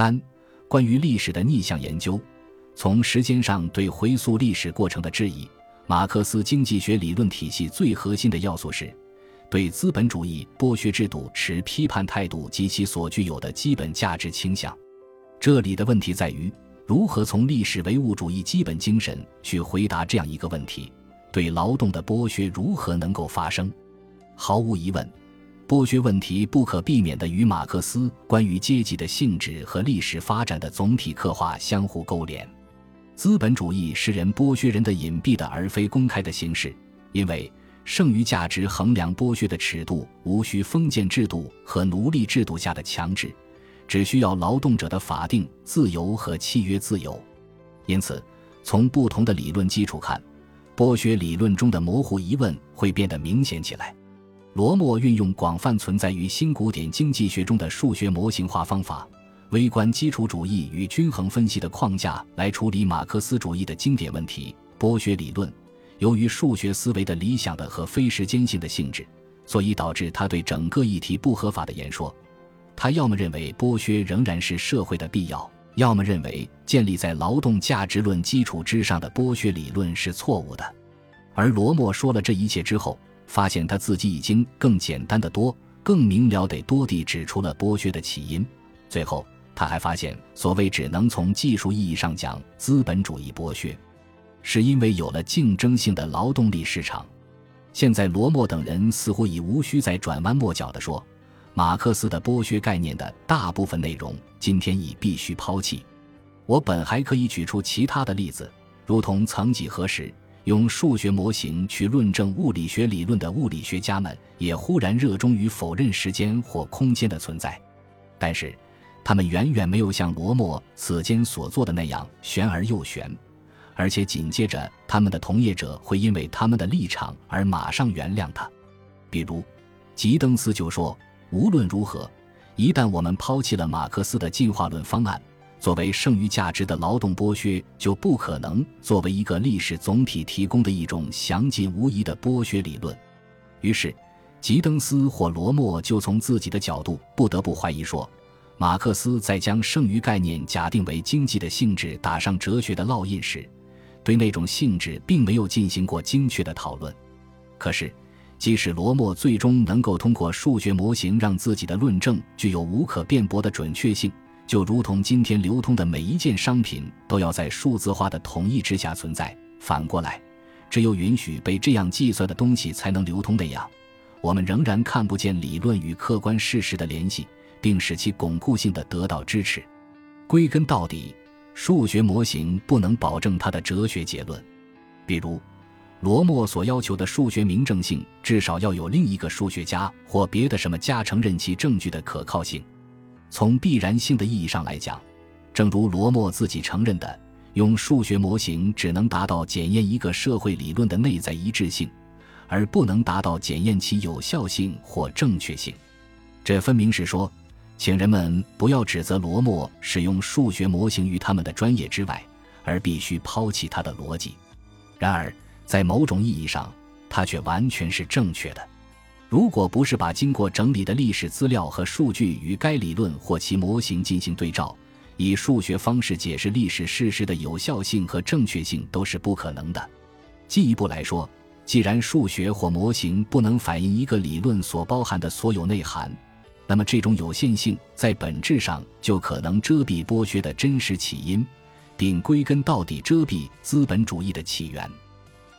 三、关于历史的逆向研究，从时间上对回溯历史过程的质疑。马克思经济学理论体系最核心的要素是，对资本主义剥削制度持批判态度及其所具有的基本价值倾向。这里的问题在于，如何从历史唯物主义基本精神去回答这样一个问题：对劳动的剥削如何能够发生？毫无疑问，剥削问题不可避免地与马克思关于阶级的性质和历史发展的总体刻画相互勾连。资本主义是人剥削人的隐蔽的而非公开的形式，因为剩余价值衡量剥削的尺度无需封建制度和奴隶制度下的强制，只需要劳动者的法定自由和契约自由。因此，从不同的理论基础看，剥削理论中的模糊疑问会变得明显起来。罗默运用广泛存在于新古典经济学中的数学模型化方法。微观基础主义与均衡分析的框架来处理马克思主义的经典问题——剥削理论。由于数学思维的理想的和非时间性的性质，所以导致他对整个议题不合法的言说。他要么认为剥削仍然是社会的必要，要么认为建立在劳动价值论基础之上的剥削理论是错误的。而罗默说了这一切之后，发现他自己已经更简单的多、更明了得多地指出了剥削的起因。最后。他还发现，所谓只能从技术意义上讲资本主义剥削，是因为有了竞争性的劳动力市场。现在，罗默等人似乎已无需再转弯抹角地说，马克思的剥削概念的大部分内容今天已必须抛弃。我本还可以举出其他的例子，如同曾几何时用数学模型去论证物理学理论的物理学家们，也忽然热衷于否认时间或空间的存在。但是。他们远远没有像罗默此间所做的那样玄而又玄，而且紧接着，他们的同业者会因为他们的立场而马上原谅他。比如，吉登斯就说：“无论如何，一旦我们抛弃了马克思的进化论方案，作为剩余价值的劳动剥削就不可能作为一个历史总体提供的一种详尽无疑的剥削理论。”于是，吉登斯或罗默就从自己的角度不得不怀疑说。马克思在将剩余概念假定为经济的性质打上哲学的烙印时，对那种性质并没有进行过精确的讨论。可是，即使罗默最终能够通过数学模型让自己的论证具有无可辩驳的准确性，就如同今天流通的每一件商品都要在数字化的统一之下存在，反过来，只有允许被这样计算的东西才能流通那样，我们仍然看不见理论与客观事实的联系。并使其巩固性的得到支持。归根到底，数学模型不能保证它的哲学结论。比如，罗默所要求的数学明证性，至少要有另一个数学家或别的什么家承认其证据的可靠性。从必然性的意义上来讲，正如罗默自己承认的，用数学模型只能达到检验一个社会理论的内在一致性，而不能达到检验其有效性或正确性。这分明是说。请人们不要指责罗默使用数学模型于他们的专业之外，而必须抛弃他的逻辑。然而，在某种意义上，他却完全是正确的。如果不是把经过整理的历史资料和数据与该理论或其模型进行对照，以数学方式解释历史事实的有效性和正确性都是不可能的。进一步来说，既然数学或模型不能反映一个理论所包含的所有内涵，那么，这种有限性在本质上就可能遮蔽剥削的真实起因，并归根到底遮蔽资本主义的起源。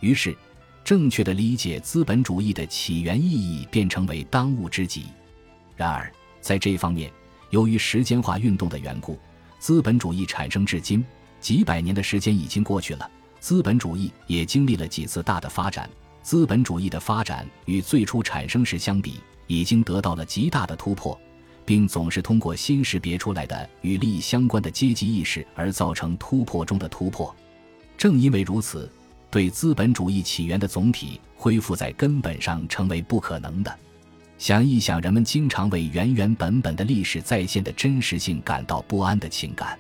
于是，正确的理解资本主义的起源意义便成为当务之急。然而，在这方面，由于时间化运动的缘故，资本主义产生至今几百年的时间已经过去了，资本主义也经历了几次大的发展。资本主义的发展与最初产生时相比。已经得到了极大的突破，并总是通过新识别出来的与利益相关的阶级意识而造成突破中的突破。正因为如此，对资本主义起源的总体恢复在根本上成为不可能的。想一想，人们经常为原原本本的历史再现的真实性感到不安的情感。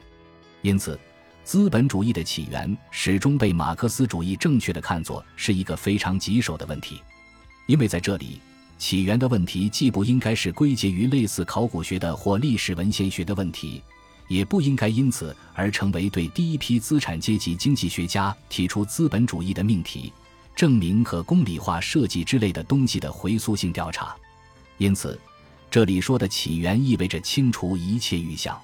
因此，资本主义的起源始终被马克思主义正确的看作是一个非常棘手的问题，因为在这里。起源的问题既不应该是归结于类似考古学的或历史文献学的问题，也不应该因此而成为对第一批资产阶级经济学家提出资本主义的命题、证明和公理化设计之类的东西的回溯性调查。因此，这里说的起源意味着清除一切预想。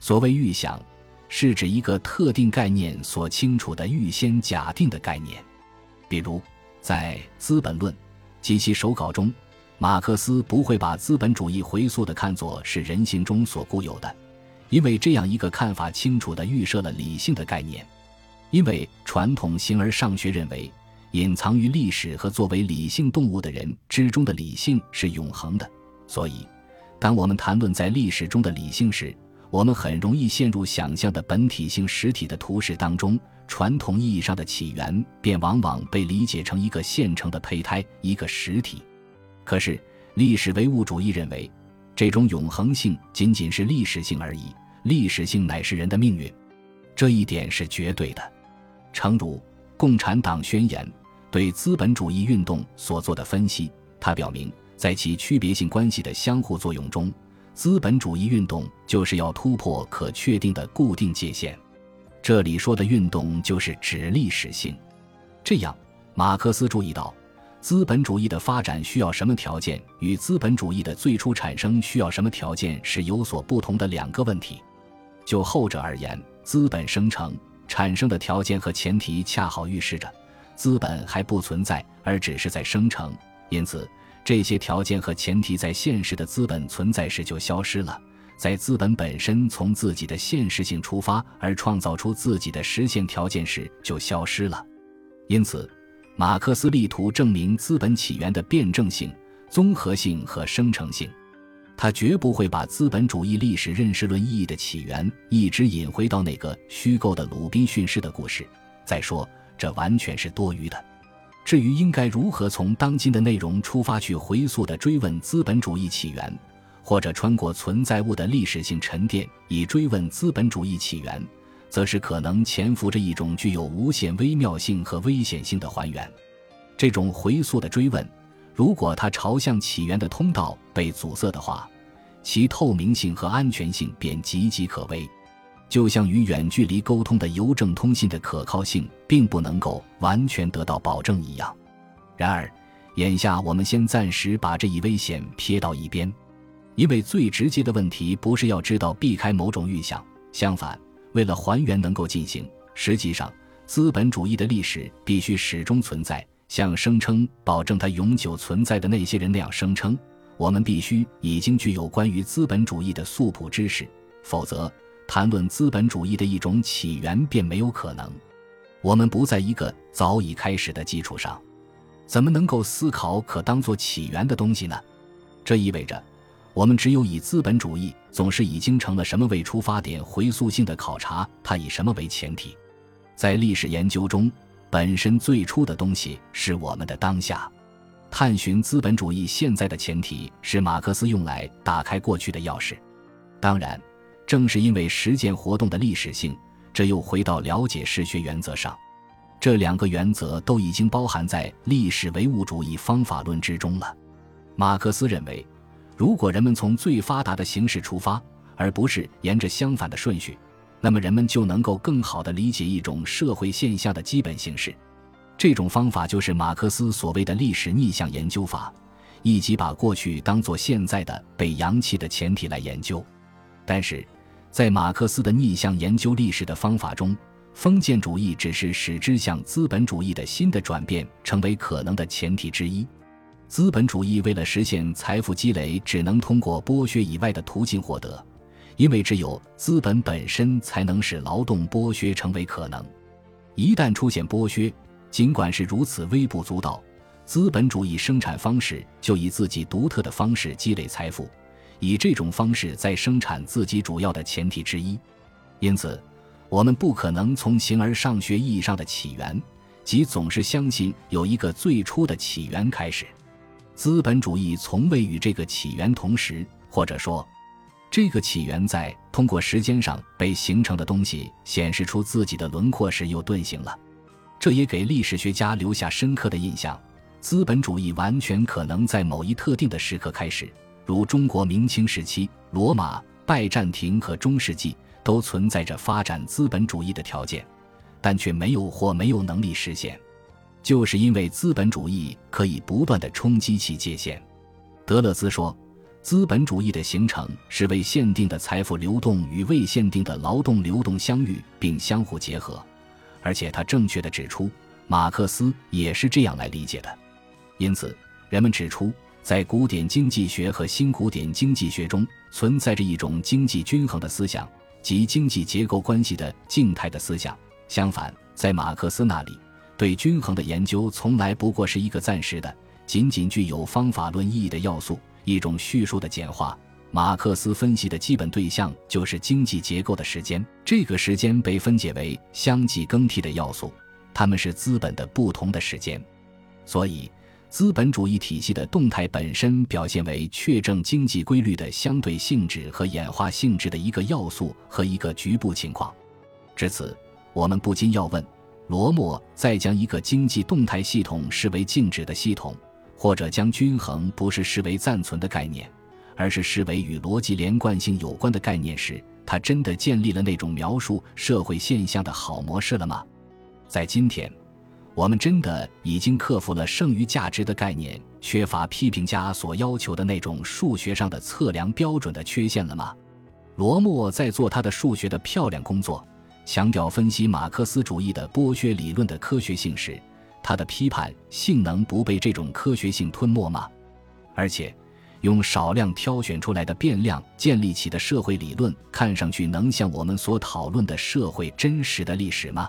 所谓预想，是指一个特定概念所清楚的预先假定的概念。比如，在《资本论》及其手稿中，马克思不会把资本主义回溯的看作是人性中所固有的，因为这样一个看法清楚地预设了理性的概念。因为传统形而上学认为，隐藏于历史和作为理性动物的人之中的理性是永恒的，所以，当我们谈论在历史中的理性时，我们很容易陷入想象的本体性实体的图式当中。传统意义上的起源，便往往被理解成一个现成的胚胎，一个实体。可是，历史唯物主义认为，这种永恒性仅仅是历史性而已，历史性乃是人的命运。这一点是绝对的。诚如《共产党宣言》对资本主义运动所做的分析，它表明，在其区别性关系的相互作用中，资本主义运动就是要突破可确定的固定界限。这里说的运动就是指历史性，这样，马克思注意到，资本主义的发展需要什么条件，与资本主义的最初产生需要什么条件是有所不同的两个问题。就后者而言，资本生成产生的条件和前提恰好预示着资本还不存在，而只是在生成，因此这些条件和前提在现实的资本存在时就消失了。在资本本身从自己的现实性出发而创造出自己的实现条件时，就消失了。因此，马克思力图证明资本起源的辩证性、综合性和生成性。他绝不会把资本主义历史认识论意义的起源一直引回到那个虚构的鲁滨逊式的故事。再说，这完全是多余的。至于应该如何从当今的内容出发去回溯的追问资本主义起源。或者穿过存在物的历史性沉淀，以追问资本主义起源，则是可能潜伏着一种具有无限微妙性和危险性的还原。这种回溯的追问，如果它朝向起源的通道被阻塞的话，其透明性和安全性便岌岌可危。就像与远距离沟通的邮政通信的可靠性并不能够完全得到保证一样。然而，眼下我们先暂时把这一危险撇到一边。因为最直接的问题不是要知道避开某种预想，相反，为了还原能够进行，实际上资本主义的历史必须始终存在，像声称保证它永久存在的那些人那样声称。我们必须已经具有关于资本主义的素朴知识，否则谈论资本主义的一种起源便没有可能。我们不在一个早已开始的基础上，怎么能够思考可当作起源的东西呢？这意味着。我们只有以资本主义总是已经成了什么为出发点，回溯性的考察它以什么为前提。在历史研究中，本身最初的东西是我们的当下。探寻资本主义现在的前提是马克思用来打开过去的钥匙。当然，正是因为实践活动的历史性，这又回到了解史学原则上。这两个原则都已经包含在历史唯物主义方法论之中了。马克思认为。如果人们从最发达的形式出发，而不是沿着相反的顺序，那么人们就能够更好地理解一种社会现象的基本形式。这种方法就是马克思所谓的历史逆向研究法，以及把过去当作现在的被扬弃的前提来研究。但是，在马克思的逆向研究历史的方法中，封建主义只是使之向资本主义的新的转变成为可能的前提之一。资本主义为了实现财富积累，只能通过剥削以外的途径获得，因为只有资本本身才能使劳动剥削成为可能。一旦出现剥削，尽管是如此微不足道，资本主义生产方式就以自己独特的方式积累财富，以这种方式在生产自己主要的前提之一。因此，我们不可能从形而上学意义上的起源，即总是相信有一个最初的起源开始。资本主义从未与这个起源同时，或者说，这个起源在通过时间上被形成的东西显示出自己的轮廓时又遁形了。这也给历史学家留下深刻的印象。资本主义完全可能在某一特定的时刻开始，如中国明清时期、罗马、拜占庭和中世纪，都存在着发展资本主义的条件，但却没有或没有能力实现，就是因为资本主义可以不断的冲击其界限。德勒兹说，资本主义的形成是为限定的财富流动与未限定的劳动流动相遇并相互结合，而且他正确的指出，马克思也是这样来理解的。因此，人们指出。在古典经济学和新古典经济学中，存在着一种经济均衡的思想，即经济结构关系的静态的思想。相反，在马克思那里，对均衡的研究从来不过是一个暂时的、仅仅具有方法论意义的要素，一种叙述的简化。马克思分析的基本对象就是经济结构的时间，这个时间被分解为相继更替的要素，它们是资本的不同的时间，所以。资本主义体系的动态本身表现为确证经济规律的相对性质和演化性质的一个要素和一个局部情况。至此，我们不禁要问：罗默在将一个经济动态系统视为静止的系统，或者将均衡不是视为暂存的概念，而是视为与逻辑连贯性有关的概念时，他真的建立了那种描述社会现象的好模式了吗？在今天。我们真的已经克服了剩余价值的概念，缺乏批评家所要求的那种数学上的测量标准的缺陷了吗？罗默在做他的数学的漂亮工作，强调分析马克思主义的剥削理论的科学性时，他的批判性能不被这种科学性吞没吗？而且，用少量挑选出来的变量建立起的社会理论，看上去能像我们所讨论的社会真实的历史吗？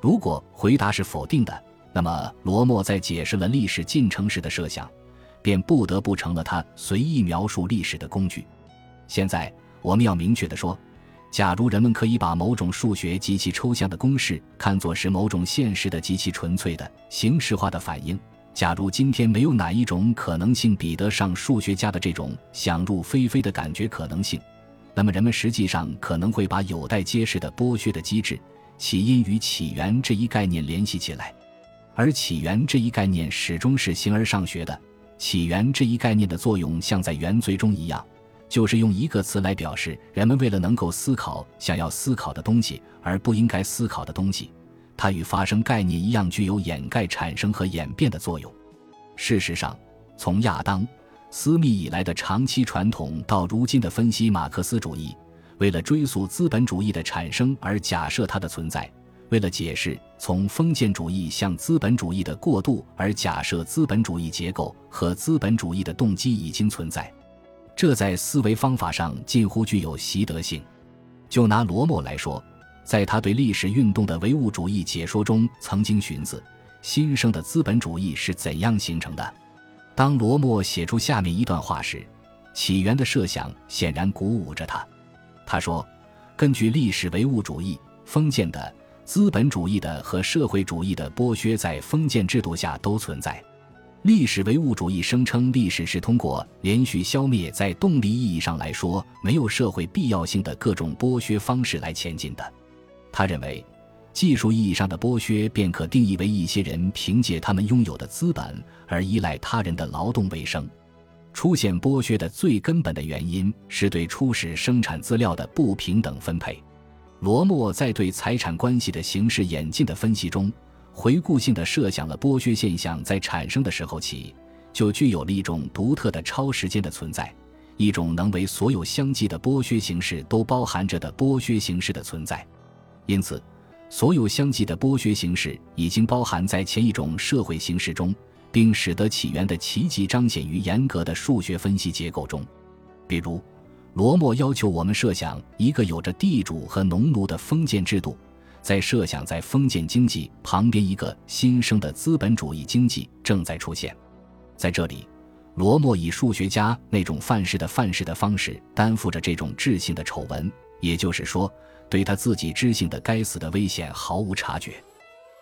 如果回答是否定的，那么罗默在解释了历史进程时的设想，便不得不成了他随意描述历史的工具。现在我们要明确地说，假如人们可以把某种数学极其抽象的公式看作是某种现实的极其纯粹的形式化的反应，假如今天没有哪一种可能性比得上数学家的这种想入非非的感觉可能性，那么人们实际上可能会把有待揭示的剥削的机制。起因与起源这一概念联系起来，而起源这一概念始终是形而上学的。起源这一概念的作用像在原罪中一样，就是用一个词来表示人们为了能够思考想要思考的东西而不应该思考的东西。它与发生概念一样，具有掩盖产生和演变的作用。事实上，从亚当·斯密以来的长期传统到如今的分析马克思主义。为了追溯资本主义的产生而假设它的存在，为了解释从封建主义向资本主义的过渡而假设资本主义结构和资本主义的动机已经存在，这在思维方法上近乎具有习得性。就拿罗默来说，在他对历史运动的唯物主义解说中，曾经寻思新生的资本主义是怎样形成的。当罗默写出下面一段话时，起源的设想显然鼓舞着他。他说：“根据历史唯物主义，封建的、资本主义的和社会主义的剥削在封建制度下都存在。历史唯物主义声称，历史是通过连续消灭在动力意义上来说没有社会必要性的各种剥削方式来前进的。他认为，技术意义上的剥削便可定义为一些人凭借他们拥有的资本而依赖他人的劳动为生。”出现剥削的最根本的原因是对初始生产资料的不平等分配。罗默在对财产关系的形式演进的分析中，回顾性的设想了剥削现象在产生的时候起就具有了一种独特的超时间的存在，一种能为所有相继的剥削形式都包含着的剥削形式的存在。因此，所有相继的剥削形式已经包含在前一种社会形式中。并使得起源的奇迹彰显于严格的数学分析结构中，比如，罗默要求我们设想一个有着地主和农奴的封建制度，在设想在封建经济旁边一个新生的资本主义经济正在出现。在这里，罗默以数学家那种范式的范式的方式担负着这种智性的丑闻，也就是说，对他自己知性的该死的危险毫无察觉。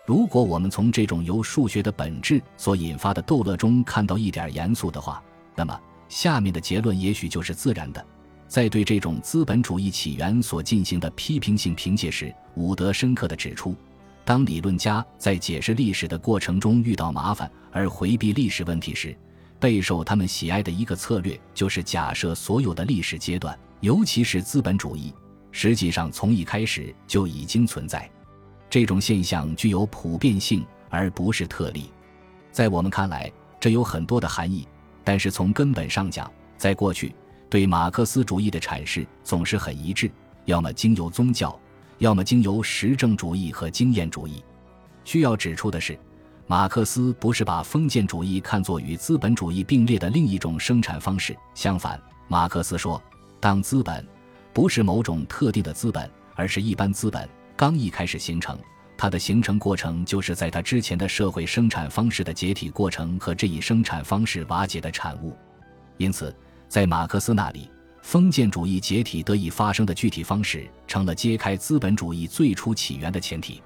如果我们从这种由数学的本质所引发的逗乐中看到一点严肃的话，那么下面的结论也许就是自然的。在对这种资本主义起源所进行的批评性评价时，伍德深刻地指出：当理论家在解释历史的过程中遇到麻烦而回避历史问题时，备受他们喜爱的一个策略就是假设所有的历史阶段，尤其是资本主义。实际上从一开始就已经存在。这种现象具有普遍性，而不是特例。在我们看来，这有很多的含义，但是从根本上讲，在过去对马克思主义的阐释总是很一致，要么经由宗教，要么经由实证主义和经验主义。需要指出的是，马克思不是把封建主义看作与资本主义并列的另一种生产方式。相反，马克思说，当资本不是某种特定的资本，而是一般资本。刚一开始形成，它的形成过程就是在它之前的社会生产方式的解体过程和这一生产方式瓦解的产物。因此，在马克思那里，封建主义解体得以发生的具体方式，成了揭开资本主义最初起源的前提。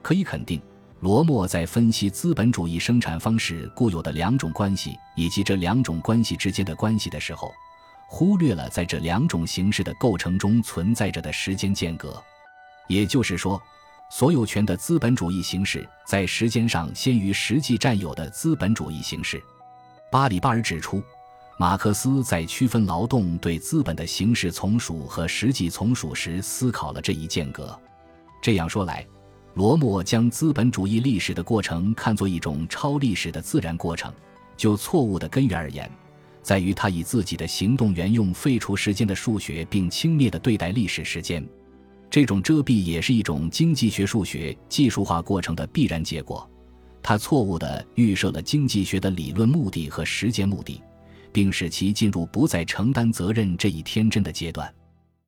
可以肯定，罗默在分析资本主义生产方式固有的两种关系以及这两种关系之间的关系的时候，忽略了在这两种形式的构成中存在着的时间间隔。也就是说，所有权的资本主义形式在时间上先于实际占有的资本主义形式。巴里巴尔指出，马克思在区分劳动对资本的形式从属和实际从属时，思考了这一间隔。这样说来，罗默将资本主义历史的过程看作一种超历史的自然过程，就错误的根源而言，在于他以自己的行动原用废除时间的数学，并轻蔑的对待历史时间。这种遮蔽也是一种经济学数学技术化过程的必然结果。他错误地预设了经济学的理论目的和实践目的，并使其进入不再承担责任这一天真的阶段。